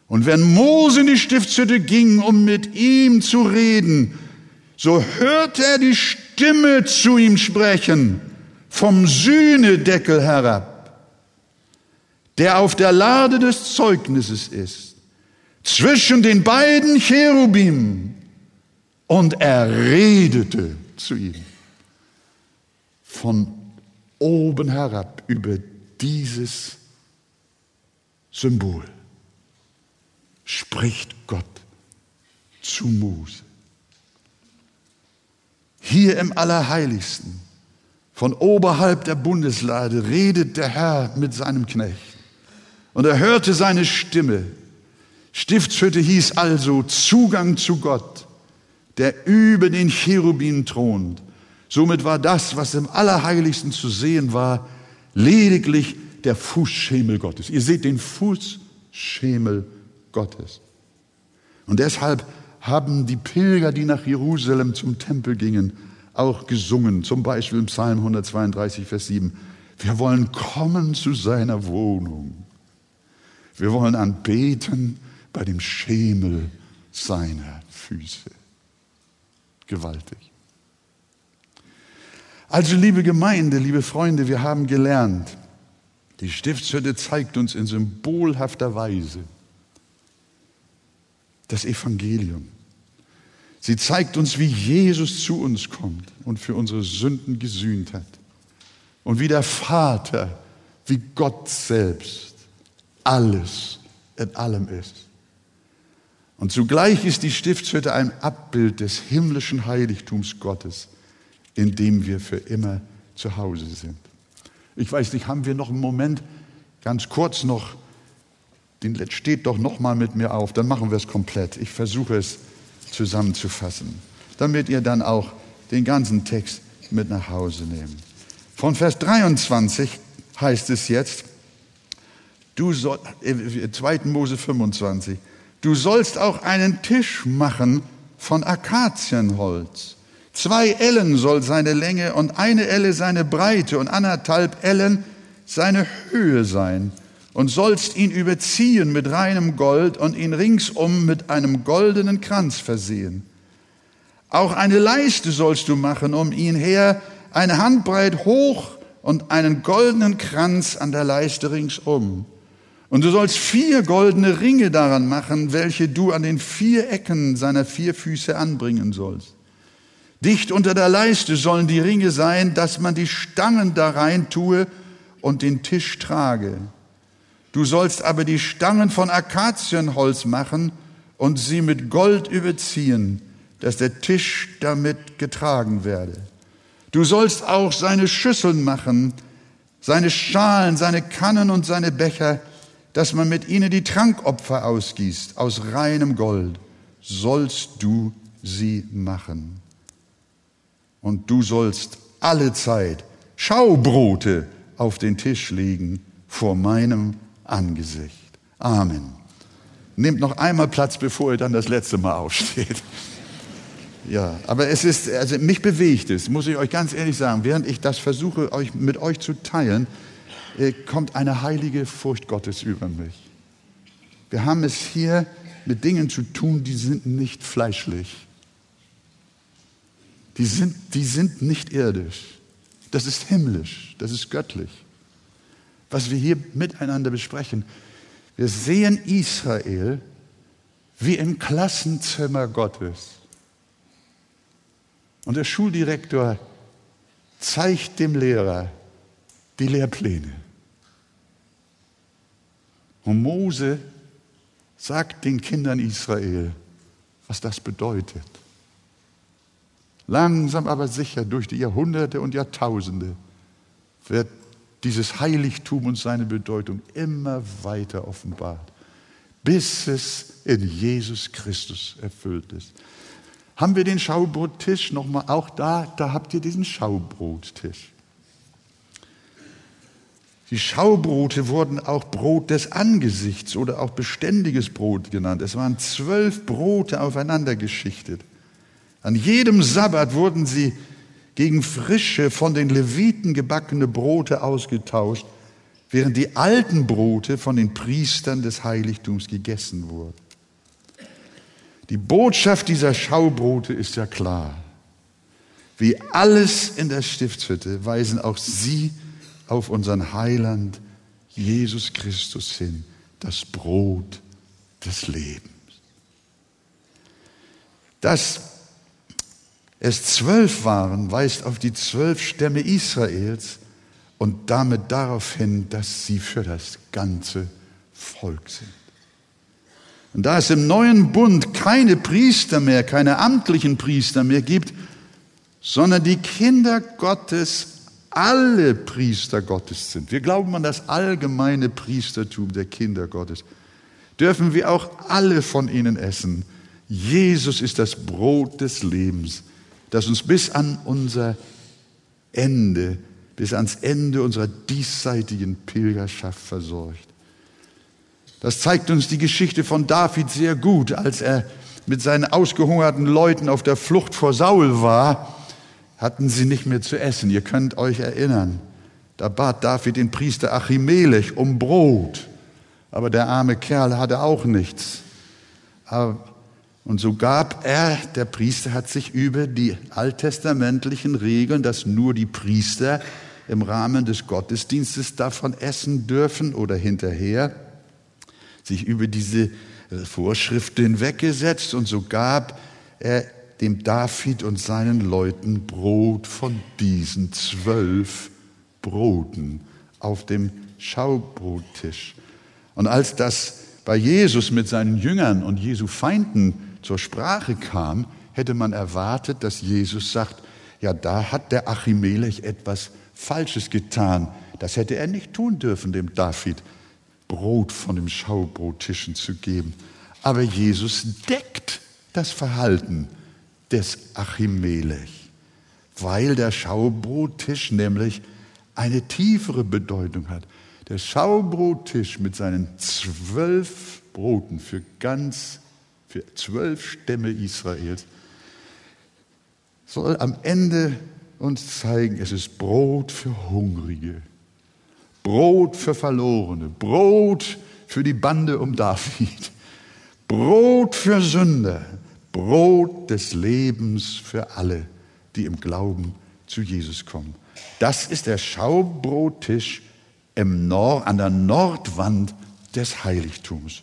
Und wenn Mose in die Stiftshütte ging, um mit ihm zu reden, so hörte er die Stimme zu ihm sprechen vom Sühnedeckel herab, der auf der Lade des Zeugnisses ist, zwischen den beiden Cherubim. Und er redete zu ihm von oben herab über dieses Symbol spricht Gott zu Mose. Hier im Allerheiligsten, von oberhalb der Bundeslade, redet der Herr mit seinem Knecht. Und er hörte seine Stimme. Stiftshütte hieß also Zugang zu Gott, der über den Cherubin thront. Somit war das, was im Allerheiligsten zu sehen war, lediglich der Fußschemel Gottes. Ihr seht den Fußschemel Gottes. Und deshalb haben die Pilger, die nach Jerusalem zum Tempel gingen, auch gesungen, zum Beispiel im Psalm 132, Vers 7. Wir wollen kommen zu seiner Wohnung. Wir wollen anbeten bei dem Schemel seiner Füße. Gewaltig. Also liebe Gemeinde, liebe Freunde, wir haben gelernt, die Stiftshütte zeigt uns in symbolhafter Weise, das Evangelium. Sie zeigt uns, wie Jesus zu uns kommt und für unsere Sünden gesühnt hat. Und wie der Vater, wie Gott selbst alles in allem ist. Und zugleich ist die Stiftshütte ein Abbild des himmlischen Heiligtums Gottes, in dem wir für immer zu Hause sind. Ich weiß nicht, haben wir noch einen Moment, ganz kurz noch, den steht doch noch mal mit mir auf, dann machen wir es komplett. Ich versuche es zusammenzufassen, damit ihr dann auch den ganzen Text mit nach Hause nehmt. Von Vers 23 heißt es jetzt, du soll, 2. Äh, Mose 25, du sollst auch einen Tisch machen von Akazienholz. Zwei Ellen soll seine Länge und eine Elle seine Breite und anderthalb Ellen seine Höhe sein und sollst ihn überziehen mit reinem Gold und ihn ringsum mit einem goldenen Kranz versehen. Auch eine Leiste sollst du machen um ihn her, eine Handbreit hoch und einen goldenen Kranz an der Leiste ringsum. Und du sollst vier goldene Ringe daran machen, welche du an den vier Ecken seiner vier Füße anbringen sollst. Dicht unter der Leiste sollen die Ringe sein, dass man die Stangen da rein tue und den Tisch trage. Du sollst aber die Stangen von Akazienholz machen und sie mit Gold überziehen, dass der Tisch damit getragen werde. Du sollst auch seine Schüsseln machen, seine Schalen, seine Kannen und seine Becher, dass man mit ihnen die Trankopfer ausgießt, aus reinem Gold, sollst du sie machen. Und du sollst alle Zeit Schaubrote auf den Tisch legen vor meinem Angesicht. Amen. Nehmt noch einmal Platz, bevor ihr dann das letzte Mal aufsteht. Ja, aber es ist, also mich bewegt es, muss ich euch ganz ehrlich sagen, während ich das versuche, euch, mit euch zu teilen, kommt eine heilige Furcht Gottes über mich. Wir haben es hier mit Dingen zu tun, die sind nicht fleischlich. Die sind, die sind nicht irdisch. Das ist himmlisch, das ist göttlich. Was wir hier miteinander besprechen, wir sehen Israel wie im Klassenzimmer Gottes. Und der Schuldirektor zeigt dem Lehrer die Lehrpläne. Und Mose sagt den Kindern Israel, was das bedeutet. Langsam aber sicher durch die Jahrhunderte und Jahrtausende wird dieses Heiligtum und seine Bedeutung immer weiter offenbart, bis es in Jesus Christus erfüllt ist. Haben wir den Schaubrottisch nochmal auch da? Da habt ihr diesen Schaubrottisch. Die Schaubrote wurden auch Brot des Angesichts oder auch beständiges Brot genannt. Es waren zwölf Brote aufeinander geschichtet. An jedem Sabbat wurden sie gegen frische, von den Leviten gebackene Brote ausgetauscht, während die alten Brote von den Priestern des Heiligtums gegessen wurden. Die Botschaft dieser Schaubrote ist ja klar. Wie alles in der Stiftshütte weisen auch sie auf unseren Heiland Jesus Christus hin, das Brot des Lebens. Dass es zwölf waren, weist auf die zwölf Stämme Israels und damit darauf hin, dass sie für das ganze Volk sind. Und da es im neuen Bund keine Priester mehr, keine amtlichen Priester mehr gibt, sondern die Kinder Gottes alle Priester Gottes sind, wir glauben an das allgemeine Priestertum der Kinder Gottes, dürfen wir auch alle von ihnen essen. Jesus ist das Brot des Lebens, das uns bis an unser Ende, bis ans Ende unserer diesseitigen Pilgerschaft versorgt. Das zeigt uns die Geschichte von David sehr gut, als er mit seinen ausgehungerten Leuten auf der Flucht vor Saul war, hatten sie nicht mehr zu essen. Ihr könnt euch erinnern. Da bat David den Priester Achimelech um Brot, aber der arme Kerl hatte auch nichts. Und so gab er, der Priester hat sich über die alttestamentlichen Regeln, dass nur die Priester im Rahmen des Gottesdienstes davon essen dürfen oder hinterher, sich über diese Vorschriften hinweggesetzt und so gab er dem David und seinen Leuten Brot von diesen zwölf Broten auf dem Schaubrottisch. Und als das bei Jesus mit seinen Jüngern und Jesu Feinden zur Sprache kam, hätte man erwartet, dass Jesus sagt, ja, da hat der Achimelech etwas Falsches getan. Das hätte er nicht tun dürfen, dem David Brot von dem Schaubrottischen zu geben. Aber Jesus deckt das Verhalten des Achimelech, weil der Schaubrottisch nämlich eine tiefere Bedeutung hat. Der Schaubrottisch mit seinen zwölf Broten für ganz, für zwölf Stämme Israels soll am Ende uns zeigen, es ist Brot für Hungrige. Brot für Verlorene, Brot für die Bande um David, Brot für Sünder, Brot des Lebens für alle, die im Glauben zu Jesus kommen. Das ist der Schaubrottisch im Nord, an der Nordwand des Heiligtums.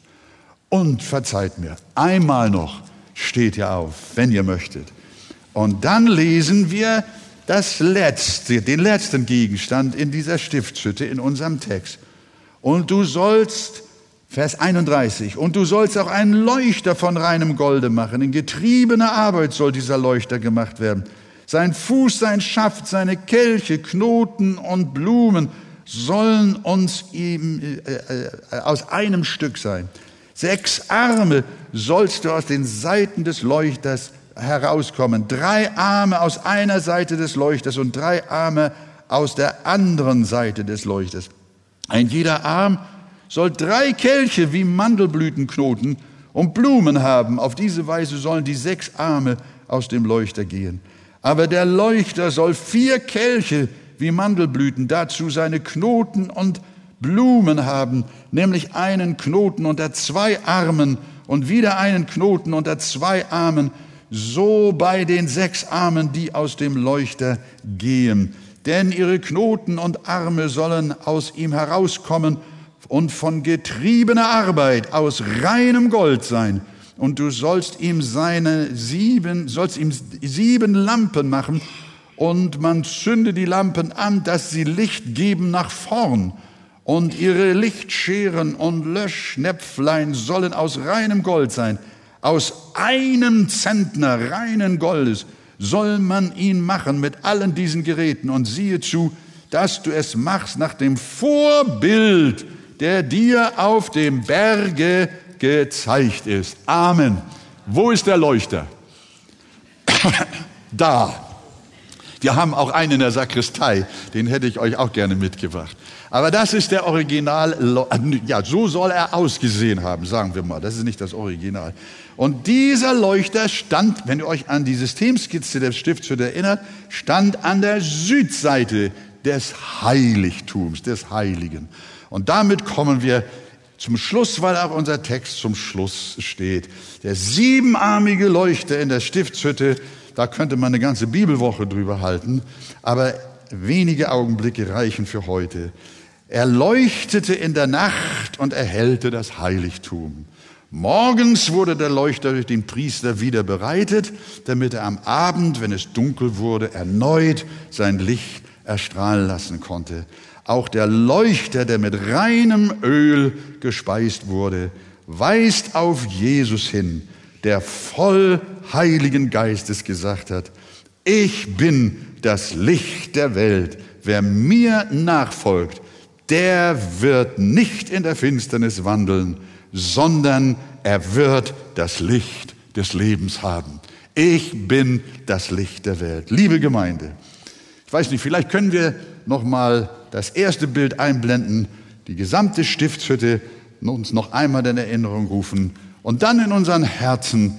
Und verzeiht mir, einmal noch steht ihr auf, wenn ihr möchtet. Und dann lesen wir das letzte, den letzten Gegenstand in dieser Stiftshütte in unserem Text. Und du sollst, Vers 31, und du sollst auch einen Leuchter von reinem Golde machen. In getriebener Arbeit soll dieser Leuchter gemacht werden. Sein Fuß, sein Schaft, seine Kelche, Knoten und Blumen sollen uns ihm, äh, äh, aus einem Stück sein. Sechs Arme sollst du aus den Seiten des Leuchters herauskommen. Drei Arme aus einer Seite des Leuchters und drei Arme aus der anderen Seite des Leuchters. Ein jeder Arm soll drei Kelche wie Mandelblütenknoten und Blumen haben. Auf diese Weise sollen die sechs Arme aus dem Leuchter gehen. Aber der Leuchter soll vier Kelche wie Mandelblüten, dazu seine Knoten und Blumen haben, nämlich einen Knoten unter zwei Armen und wieder einen Knoten unter zwei Armen, so bei den sechs Armen, die aus dem Leuchter gehen. Denn ihre Knoten und Arme sollen aus ihm herauskommen und von getriebener Arbeit aus reinem Gold sein. Und du sollst ihm seine sieben, sollst ihm sieben Lampen machen und man zünde die Lampen an, dass sie Licht geben nach vorn. Und ihre Lichtscheren und Löschnäpflein sollen aus reinem Gold sein. Aus einem Zentner reinen Goldes soll man ihn machen mit allen diesen Geräten. Und siehe zu, dass du es machst nach dem Vorbild, der dir auf dem Berge gezeigt ist. Amen. Wo ist der Leuchter? da. Wir haben auch einen in der Sakristei, den hätte ich euch auch gerne mitgebracht. Aber das ist der Original, ja, so soll er ausgesehen haben, sagen wir mal. Das ist nicht das Original. Und dieser Leuchter stand, wenn ihr euch an die Systemskizze des Stiftshütte erinnert, stand an der Südseite des Heiligtums, des Heiligen. Und damit kommen wir zum Schluss, weil auch unser Text zum Schluss steht. Der siebenarmige Leuchter in der Stiftshütte da könnte man eine ganze Bibelwoche drüber halten, aber wenige Augenblicke reichen für heute. Er leuchtete in der Nacht und erhellte das Heiligtum. Morgens wurde der Leuchter durch den Priester wieder bereitet, damit er am Abend, wenn es dunkel wurde, erneut sein Licht erstrahlen lassen konnte. Auch der Leuchter, der mit reinem Öl gespeist wurde, weist auf Jesus hin, der voll Heiligen Geistes gesagt hat, ich bin das Licht der Welt. Wer mir nachfolgt, der wird nicht in der Finsternis wandeln, sondern er wird das Licht des Lebens haben. Ich bin das Licht der Welt. Liebe Gemeinde, ich weiß nicht, vielleicht können wir noch mal das erste Bild einblenden, die gesamte Stiftshütte uns noch einmal in Erinnerung rufen und dann in unseren Herzen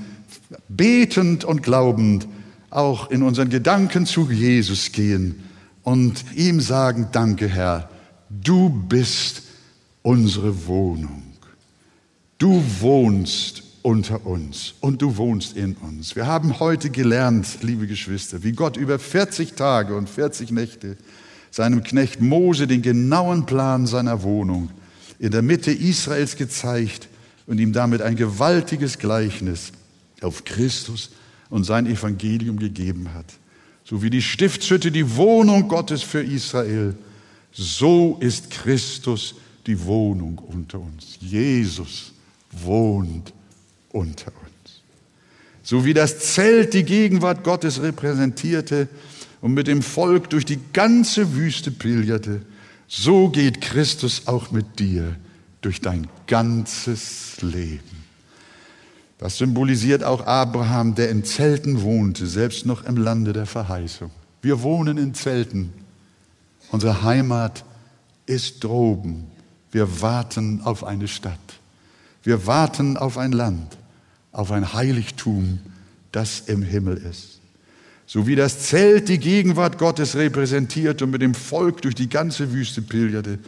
betend und glaubend auch in unseren Gedanken zu Jesus gehen und ihm sagen, danke Herr, du bist unsere Wohnung. Du wohnst unter uns und du wohnst in uns. Wir haben heute gelernt, liebe Geschwister, wie Gott über 40 Tage und 40 Nächte seinem Knecht Mose den genauen Plan seiner Wohnung in der Mitte Israels gezeigt und ihm damit ein gewaltiges Gleichnis auf Christus und sein Evangelium gegeben hat. So wie die Stiftshütte die Wohnung Gottes für Israel, so ist Christus die Wohnung unter uns. Jesus wohnt unter uns. So wie das Zelt die Gegenwart Gottes repräsentierte und mit dem Volk durch die ganze Wüste pilgerte, so geht Christus auch mit dir durch dein ganzes Leben. Das symbolisiert auch Abraham, der in Zelten wohnte, selbst noch im Lande der Verheißung. Wir wohnen in Zelten. Unsere Heimat ist droben. Wir warten auf eine Stadt. Wir warten auf ein Land, auf ein Heiligtum, das im Himmel ist. So wie das Zelt die Gegenwart Gottes repräsentiert und mit dem Volk durch die ganze Wüste pilgerte,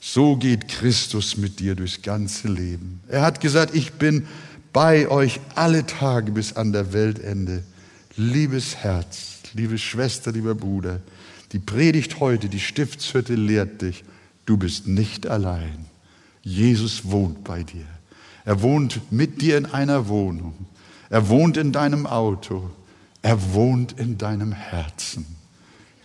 so geht Christus mit dir durchs ganze Leben. Er hat gesagt, ich bin bei euch alle Tage bis an der Weltende. Liebes Herz, liebe Schwester, lieber Bruder, die Predigt heute, die Stiftshütte lehrt dich, du bist nicht allein. Jesus wohnt bei dir. Er wohnt mit dir in einer Wohnung. Er wohnt in deinem Auto. Er wohnt in deinem Herzen.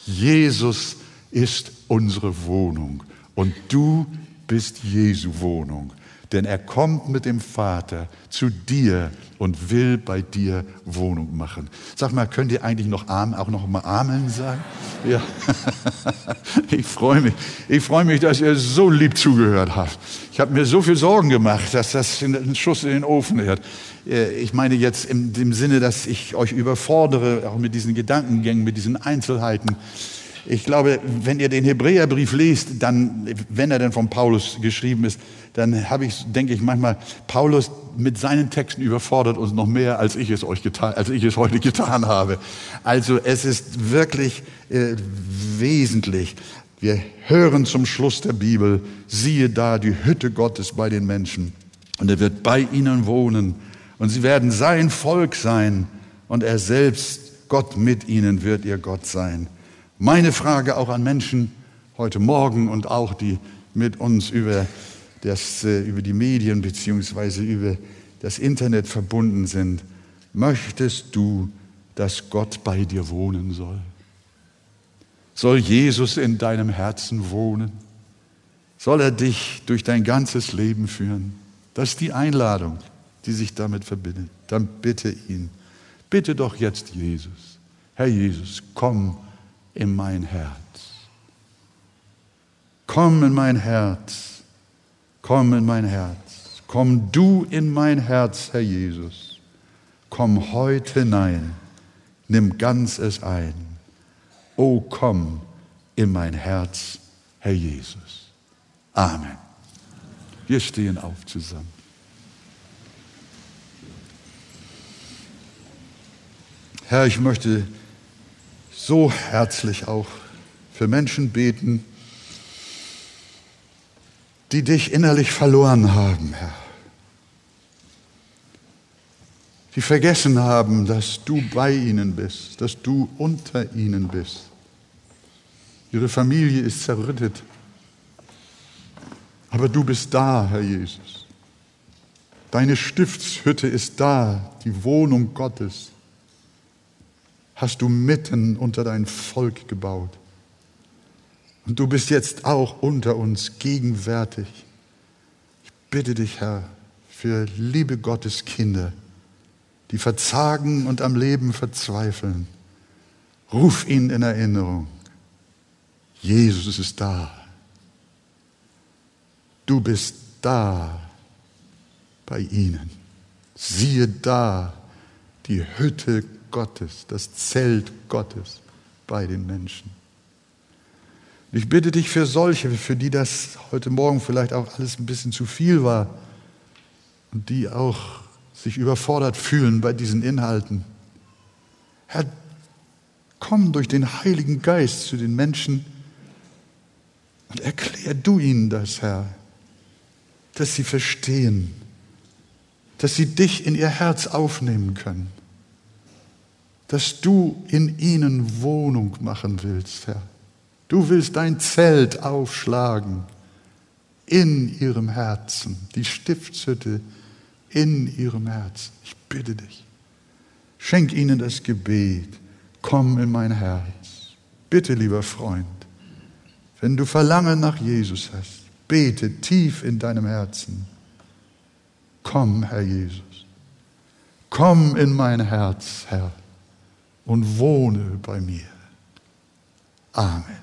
Jesus ist unsere Wohnung und du bist Jesu Wohnung. Denn er kommt mit dem Vater zu dir und will bei dir Wohnung machen. Sag mal, könnt ihr eigentlich noch Amen, auch noch mal Amen sagen? Ja. Ich freue mich. Ich freue mich, dass ihr so lieb zugehört habt. Ich habe mir so viel Sorgen gemacht, dass das ein Schuss in den Ofen wird. Äh, ich meine jetzt im, im Sinne, dass ich euch überfordere, auch mit diesen Gedankengängen, mit diesen Einzelheiten. Ich glaube, wenn ihr den Hebräerbrief lest, dann, wenn er denn von Paulus geschrieben ist, dann habe ich, denke ich manchmal, Paulus mit seinen Texten überfordert uns noch mehr, als ich es euch getan, als ich es heute getan habe. Also es ist wirklich äh, wesentlich. Wir hören zum Schluss der Bibel, siehe da die Hütte Gottes bei den Menschen und er wird bei ihnen wohnen und sie werden sein Volk sein und er selbst, Gott mit ihnen, wird ihr Gott sein. Meine Frage auch an Menschen heute Morgen und auch die mit uns über das, äh, über die Medien beziehungsweise über das Internet verbunden sind, möchtest du, dass Gott bei dir wohnen soll? Soll Jesus in deinem Herzen wohnen? Soll er dich durch dein ganzes Leben führen? Das ist die Einladung, die sich damit verbindet. Dann bitte ihn. Bitte doch jetzt Jesus. Herr Jesus, komm in mein Herz. Komm in mein Herz Komm in mein Herz. Komm du in mein Herz, Herr Jesus. Komm heute hinein. Nimm ganz es ein. O komm in mein Herz, Herr Jesus. Amen. Wir stehen auf zusammen. Herr, ich möchte so herzlich auch für Menschen beten, die dich innerlich verloren haben, Herr. Die vergessen haben, dass du bei ihnen bist, dass du unter ihnen bist. Ihre Familie ist zerrüttet. Aber du bist da, Herr Jesus. Deine Stiftshütte ist da, die Wohnung Gottes. Hast du mitten unter dein Volk gebaut. Und du bist jetzt auch unter uns gegenwärtig. Ich bitte dich, Herr, für liebe Gottes Kinder, die verzagen und am Leben verzweifeln. Ruf ihn in Erinnerung. Jesus ist da. Du bist da bei ihnen. Siehe da die Hütte Gottes, das Zelt Gottes bei den Menschen. Ich bitte dich für solche, für die das heute Morgen vielleicht auch alles ein bisschen zu viel war und die auch sich überfordert fühlen bei diesen Inhalten. Herr, komm durch den Heiligen Geist zu den Menschen und erklär du ihnen das, Herr, dass sie verstehen, dass sie dich in ihr Herz aufnehmen können, dass du in ihnen Wohnung machen willst, Herr. Du willst dein Zelt aufschlagen in ihrem Herzen, die Stiftshütte in ihrem Herzen. Ich bitte dich, schenk ihnen das Gebet, komm in mein Herz. Bitte, lieber Freund, wenn du Verlangen nach Jesus hast, bete tief in deinem Herzen. Komm, Herr Jesus. Komm in mein Herz, Herr, und wohne bei mir. Amen.